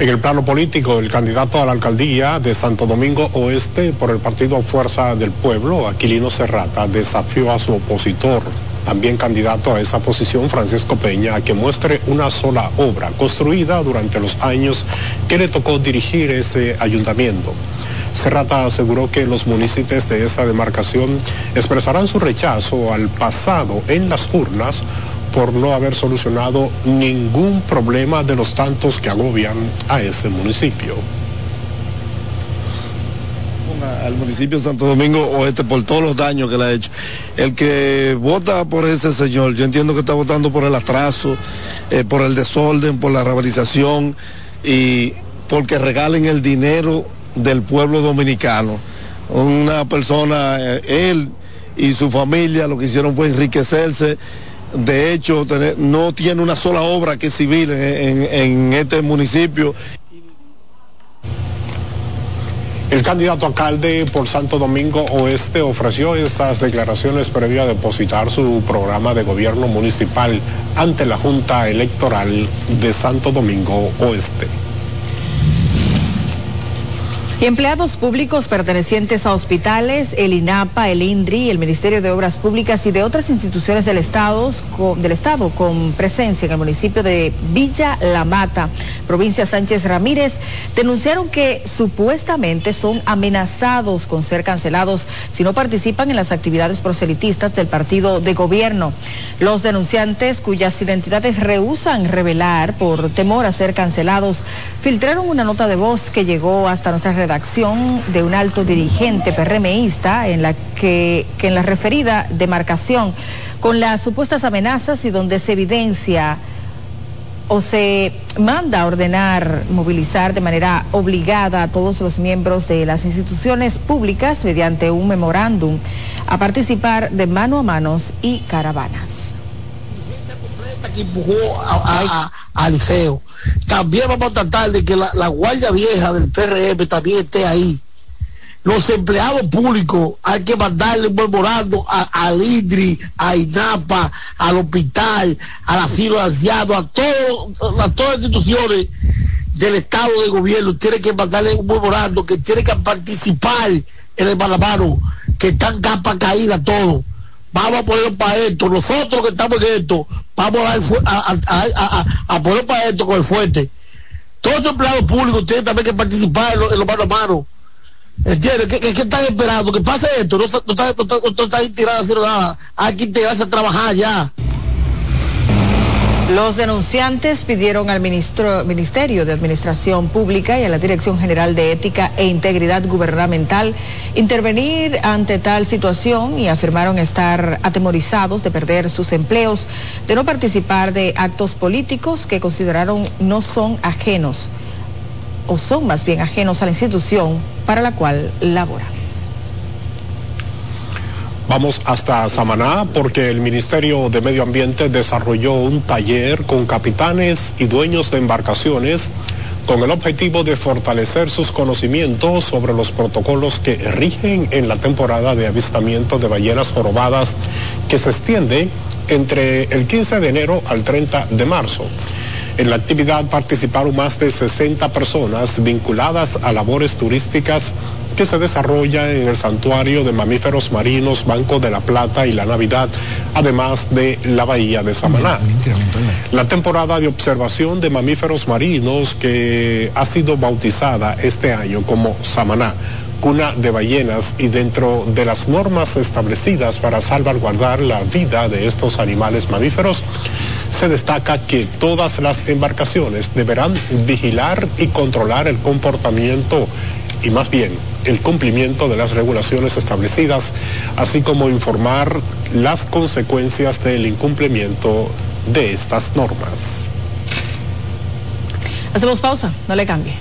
En el plano político, el candidato a la alcaldía de Santo Domingo Oeste por el partido Fuerza del Pueblo, Aquilino Serrata, desafió a su opositor, también candidato a esa posición, Francisco Peña, a que muestre una sola obra construida durante los años que le tocó dirigir ese ayuntamiento. Serrata aseguró que los municipios de esa demarcación expresarán su rechazo al pasado en las urnas por no haber solucionado ningún problema de los tantos que agobian a ese municipio al municipio de Santo Domingo Oeste por todos los daños que le ha hecho. El que vota por ese señor, yo entiendo que está votando por el atraso, eh, por el desorden, por la rabalización y porque regalen el dinero del pueblo dominicano. Una persona, eh, él y su familia lo que hicieron fue enriquecerse de hecho, no tiene una sola obra que es civil en, este municipio. El candidato alcalde por Santo Domingo Oeste ofreció estas declaraciones previo a depositar su programa de gobierno municipal ante la Junta Electoral de Santo Domingo Oeste. Empleados públicos pertenecientes a hospitales, el INAPA, el INDRI, el Ministerio de Obras Públicas y de otras instituciones del Estado, con, del Estado con presencia en el municipio de Villa La Mata, provincia Sánchez Ramírez, denunciaron que supuestamente son amenazados con ser cancelados si no participan en las actividades proselitistas del partido de gobierno. Los denunciantes, cuyas identidades rehusan revelar por temor a ser cancelados, filtraron una nota de voz que llegó hasta nuestra redacción de un alto dirigente PRMista en la que, que en la referida demarcación con las supuestas amenazas y donde se evidencia o se manda a ordenar movilizar de manera obligada a todos los miembros de las instituciones públicas mediante un memorándum a participar de mano a manos y caravanas. Que empujó a, a- a-. También vamos a tratar de que la, guardia vieja del PRM también esté ahí. Los empleados públicos hay que mandarle un memorando a- al IDRI, a INAPA, al hospital, al asilo de a, todo- a todas las instituciones del Estado de gobierno. Tiene que mandarle un memorando que tiene que participar en el malamano, que están capa caída todos vamos a ponerlo para esto, nosotros que estamos en esto, vamos a, a, a, a, a- a para esto con el fuerte. Todos los empleados públicos tienen también que participar en lo, en lo mano a mano. ¿Entiendes? ¿Qué, qué, están esperando? Que pase esto, no, no, está- no, está- no están tirados haciendo nada. Hay que integrarse a trabajar ya. Los denunciantes pidieron al Ministerio de Administración Pública y a la Dirección General de Ética e Integridad Gubernamental intervenir ante tal situación y afirmaron estar atemorizados de perder sus empleos, de no participar de actos políticos que consideraron no son ajenos o son más bien ajenos a la institución para la cual laboran. Vamos hasta Samaná porque el Ministerio de Medio Ambiente desarrolló un taller con capitanes y dueños de embarcaciones con el objetivo de fortalecer sus conocimientos sobre los protocolos que rigen en la temporada de avistamiento de ballenas jorobadas que se extiende entre el 15 de enero al 30 de marzo. En la actividad participaron más de 60 personas vinculadas a labores turísticas que se desarrolla en el santuario de mamíferos marinos Banco de la Plata y la Navidad, además de la bahía de Samaná. La temporada de observación de mamíferos marinos que ha sido bautizada este año como Samaná cuna de ballenas y dentro de las normas establecidas para salvaguardar la vida de estos animales mamíferos, se destaca que todas las embarcaciones deberán vigilar y controlar el comportamiento y más bien el cumplimiento de las regulaciones establecidas, así como informar las consecuencias del incumplimiento de estas normas. Hacemos pausa, no le cambie.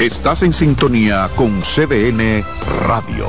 Estás en sintonía con CDN Radio.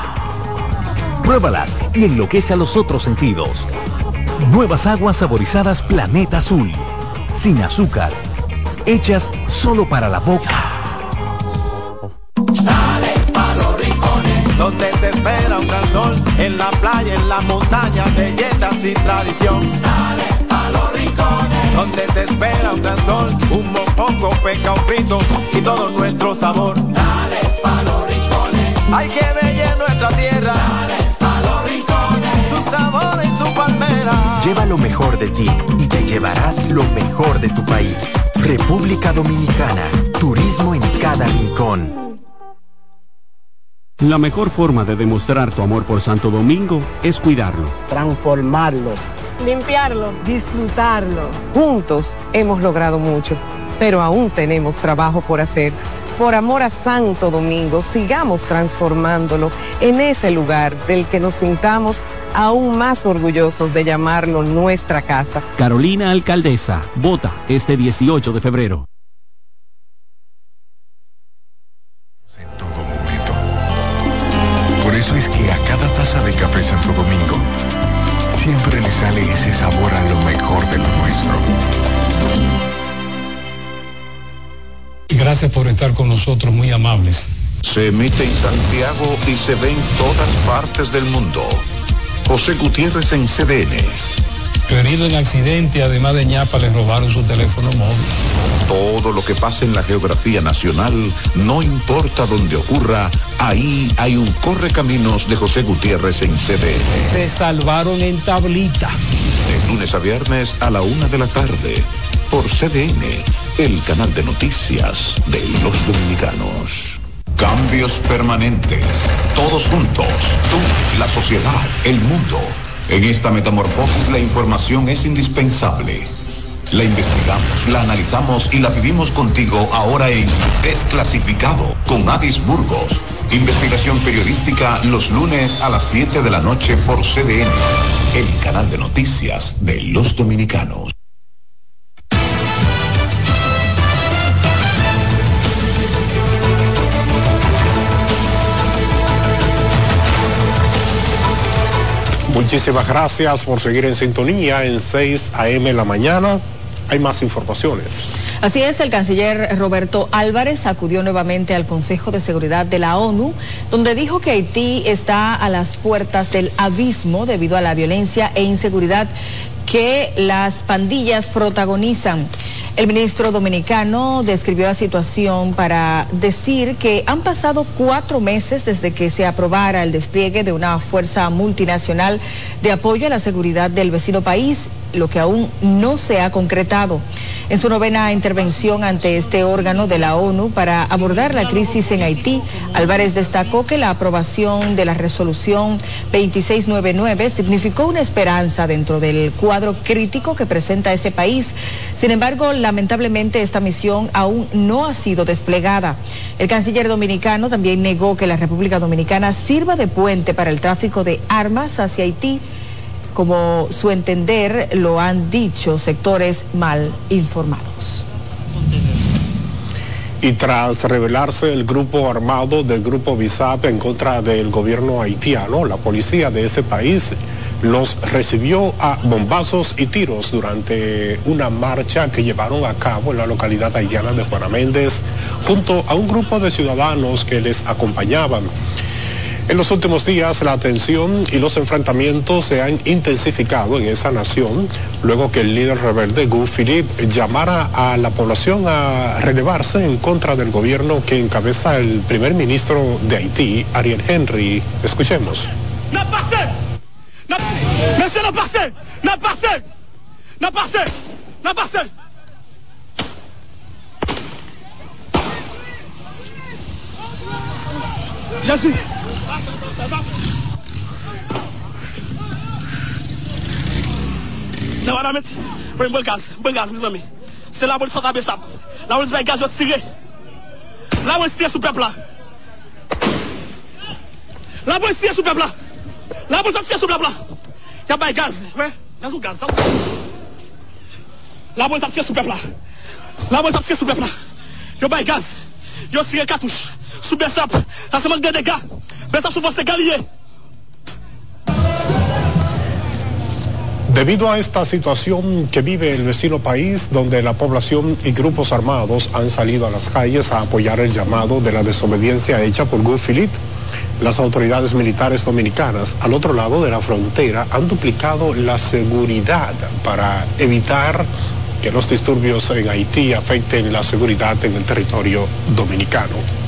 Pruébalas y enloquece a los otros sentidos. Nuevas aguas saborizadas Planeta Azul. Sin azúcar. Hechas solo para la boca. Dale pa' los rincones, donde te espera un gran sol, en la playa, en la montaña, belletas y tradición. Dale pa' los rincones, donde te espera un gran sol, un mopongo, peca, un frito y todo nuestro sabor. Dale pa' los rincones, hay que bella nuestra tierra. Lleva lo mejor de ti y te llevarás lo mejor de tu país. República Dominicana. Turismo en cada rincón. La mejor forma de demostrar tu amor por Santo Domingo es cuidarlo. transformarlo, Limpiarlo. disfrutarlo. Juntos hemos logrado mucho, pero aún tenemos trabajo por hacer. Por amor a Santo Domingo, sigamos transformándolo en ese lugar del que nos sintamos aún más orgullosos de llamarlo nuestra casa. Carolina Alcaldesa, vota este 18 de febrero. Por eso es que a cada taza de café Santo Domingo siempre le sale ese sabor a lo mejor de lo nuestro. Gracias por estar con nosotros, muy amables. Se emite en Santiago y se ve en todas partes del mundo. José Gutiérrez en CDN. Herido en accidente, además de ñapa, le robaron su teléfono móvil. Todo lo que pasa en la geografía nacional, no importa dónde ocurra, ahí hay un correcaminos de José Gutiérrez en CDN. Se salvaron en tablita. De lunes a viernes a la una de la tarde, por CDN, el canal de noticias de los dominicanos. Cambios permanentes, todos juntos, tú, la sociedad, el mundo. En esta metamorfosis la información es indispensable. La investigamos, la analizamos y la vivimos contigo ahora en Desclasificado con Adis Burgos. Investigación periodística los lunes a las 7 de la noche por CDN, el canal de noticias de los dominicanos. Muchísimas gracias por seguir en sintonía en 6 a.m. la mañana. Hay más informaciones. Así es, el canciller Roberto Álvarez acudió nuevamente al Consejo de Seguridad de la ONU, donde dijo que Haití está a las puertas del abismo debido a la violencia e inseguridad que las pandillas protagonizan. El ministro dominicano describió la situación para decir que han pasado cuatro meses desde que se aprobara el despliegue de una fuerza multinacional de apoyo a la seguridad del vecino país lo que aún no se ha concretado. En su novena intervención ante este órgano de la ONU para abordar la crisis en Haití, Álvarez destacó que la aprobación de la resolución 2699 significó una esperanza dentro del cuadro crítico que presenta ese país. Sin embargo, lamentablemente esta misión aún no ha sido desplegada. El canciller dominicano también negó que la República Dominicana sirva de puente para el tráfico de armas hacia Haití como su entender lo han dicho sectores mal informados. Y tras revelarse el grupo armado del grupo BISAP en contra del gobierno haitiano, la policía de ese país los recibió a bombazos y tiros durante una marcha que llevaron a cabo en la localidad haitiana de Juana Méndez junto a un grupo de ciudadanos que les acompañaban. En los últimos días la tensión y los enfrentamientos se han intensificado en esa nación luego que el líder rebelde Gu Philippe llamara a la población a relevarse en contra del gobierno que encabeza el primer ministro de Haití, Ariel Henry. Escuchemos. No passé! No, no passé! No passé! No! No! Je suis. Nan wad amit, mwen mwen gaz, mwen gaz mizan mi. Se la polis sota besap, la polis bay gaz yo tire. La polis tire sou pepla. La polis tire sou pepla. La mwen tire sou pepla. Ya bay gaz, we, gaz ou gaz. La mwen tire sou pepla. La mwen tire sou pepla. Yo bay gaz, yo tire katouche. Sou besap, sa se mank de dega. Sou foste galiye. Debido a esta situación que vive el vecino país, donde la población y grupos armados han salido a las calles a apoyar el llamado de la desobediencia hecha por Gu Philippe, las autoridades militares dominicanas al otro lado de la frontera han duplicado la seguridad para evitar que los disturbios en Haití afecten la seguridad en el territorio dominicano.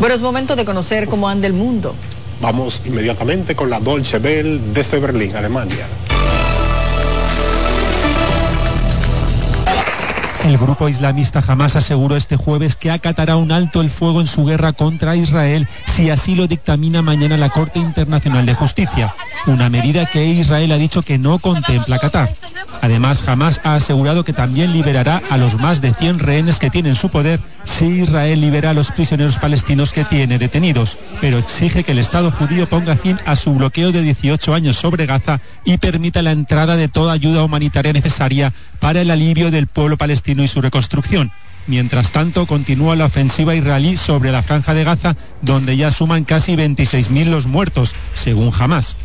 Bueno, es momento de conocer cómo anda el mundo. Vamos inmediatamente con la Dolce Bell desde Berlín, Alemania. El grupo islamista jamás aseguró este jueves que acatará un alto el fuego en su guerra contra Israel si así lo dictamina mañana la Corte Internacional de Justicia, una medida que Israel ha dicho que no contempla acatar. Además, Hamas ha asegurado que también liberará a los más de 100 rehenes que tiene en su poder si Israel libera a los prisioneros palestinos que tiene detenidos, pero exige que el Estado judío ponga fin a su bloqueo de 18 años sobre Gaza y permita la entrada de toda ayuda humanitaria necesaria para el alivio del pueblo palestino y su reconstrucción. Mientras tanto, continúa la ofensiva israelí sobre la franja de Gaza, donde ya suman casi 26.000 los muertos, según Hamas.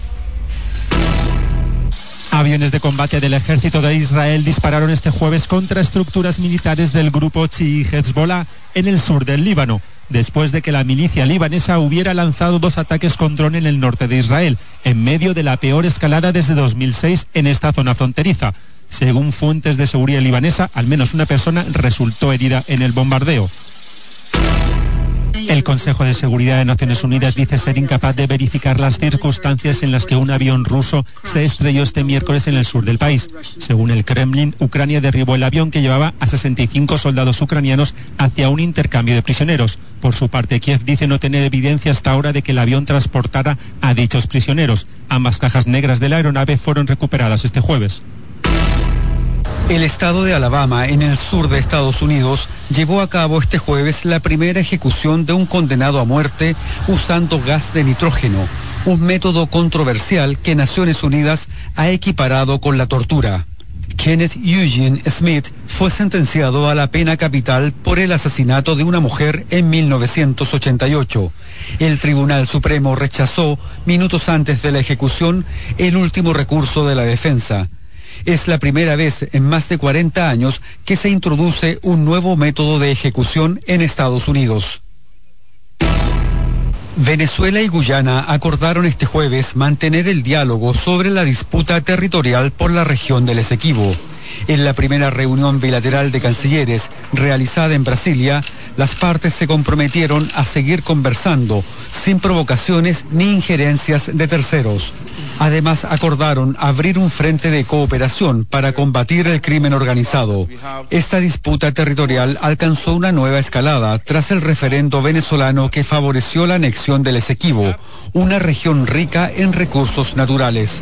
Aviones de combate del ejército de Israel dispararon este jueves contra estructuras militares del grupo chií Hezbollah en el sur del Líbano, después de que la milicia libanesa hubiera lanzado dos ataques con dron en el norte de Israel, en medio de la peor escalada desde 2006 en esta zona fronteriza. Según fuentes de seguridad libanesa, al menos una persona resultó herida en el bombardeo. El Consejo de Seguridad de Naciones Unidas dice ser incapaz de verificar las circunstancias en las que un avión ruso se estrelló este miércoles en el sur del país. Según el Kremlin, Ucrania derribó el avión que llevaba a 65 soldados ucranianos hacia un intercambio de prisioneros. Por su parte, Kiev dice no tener evidencia hasta ahora de que el avión transportara a dichos prisioneros. Ambas cajas negras de la aeronave fueron recuperadas este jueves. El estado de Alabama, en el sur de Estados Unidos, llevó a cabo este jueves la primera ejecución de un condenado a muerte usando gas de nitrógeno, un método controversial que Naciones Unidas ha equiparado con la tortura. Kenneth Eugene Smith fue sentenciado a la pena capital por el asesinato de una mujer en 1988. El Tribunal Supremo rechazó, minutos antes de la ejecución, el último recurso de la defensa. Es la primera vez en más de 40 años que se introduce un nuevo método de ejecución en Estados Unidos. Venezuela y Guyana acordaron este jueves mantener el diálogo sobre la disputa territorial por la región del Esequibo. En la primera reunión bilateral de cancilleres realizada en Brasilia, las partes se comprometieron a seguir conversando sin provocaciones ni injerencias de terceros. Además, acordaron abrir un frente de cooperación para combatir el crimen organizado. Esta disputa territorial alcanzó una nueva escalada tras el referendo venezolano que favoreció la anexión del Esequibo, una región rica en recursos naturales.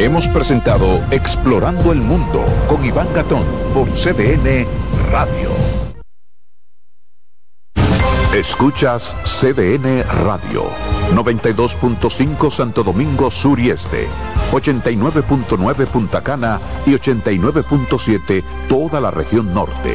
Hemos presentado Explorando el Mundo con Iván Gatón por CDN Radio. Escuchas CDN Radio, 92.5 Santo Domingo Sur y Este, 89.9 Punta Cana y 89.7 toda la región norte.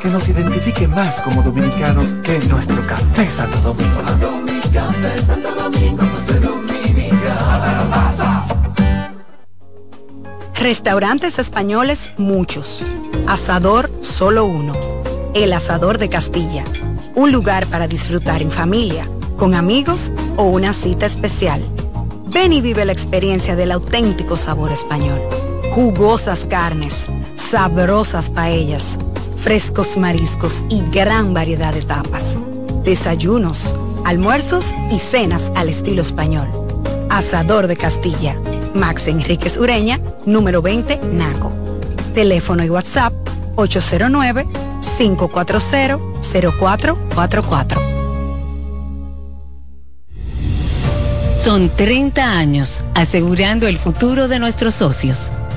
Que nos identifique más como dominicanos que nuestro café Santo Domingo. Restaurantes españoles muchos. Asador solo uno. El Asador de Castilla. Un lugar para disfrutar en familia, con amigos o una cita especial. Ven y vive la experiencia del auténtico sabor español. Jugosas carnes, sabrosas paellas, frescos mariscos y gran variedad de tapas. Desayunos, almuerzos y cenas al estilo español. Asador de Castilla. Max Enríquez Ureña, número 20, Naco. Teléfono y WhatsApp 809-540-0444. Son 30 años asegurando el futuro de nuestros socios.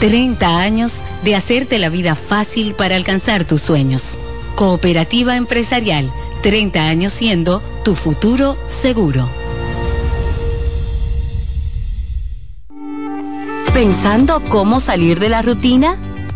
30 años de hacerte la vida fácil para alcanzar tus sueños. Cooperativa Empresarial, 30 años siendo tu futuro seguro. ¿Pensando cómo salir de la rutina?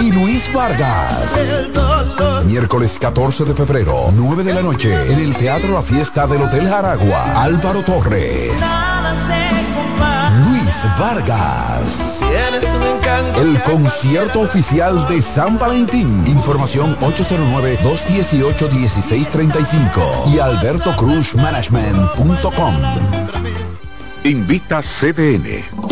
Y Luis Vargas. Miércoles 14 de febrero, 9 de la noche, en el Teatro La Fiesta del Hotel Jaragua. Álvaro Torres. Luis Vargas. El concierto oficial de San Valentín. Información 809-218-1635 y albertocruzmanagement.com. Invita CDN.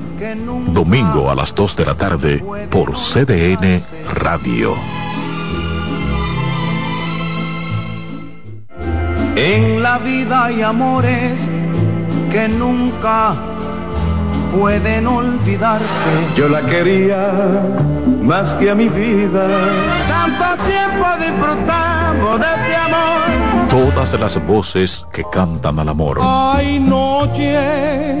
Domingo a las 2 de la tarde por CDN Radio. En la vida hay amores que nunca pueden olvidarse. Yo la quería más que a mi vida. Tanto tiempo disfrutamos de este amor. Todas las voces que cantan al amor. Hay noches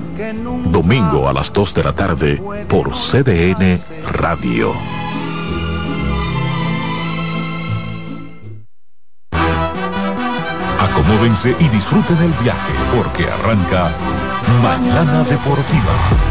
Domingo a las 2 de la tarde por CDN Radio. Acomódense y disfruten el viaje porque arranca Mañana Deportiva.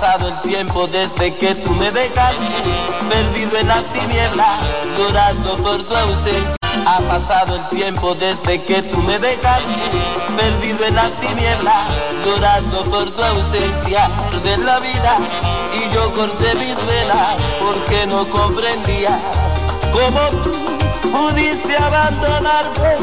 Pasado el tiempo desde que tú me dejaste, perdido en las tinieblas, llorando por tu ausencia. Ha pasado el tiempo desde que tú me dejaste, perdido en las tinieblas, llorando por tu ausencia. De la vida y yo corté mis venas porque no comprendía cómo tú pudiste abandonarme.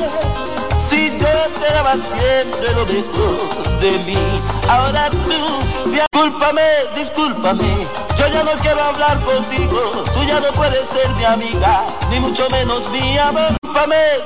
Si yo te daba siempre lo mejor de mí, ahora tú, discúlpame, discúlpame, yo ya no quiero hablar contigo, tú ya no puedes ser mi amiga, ni mucho menos mi amor.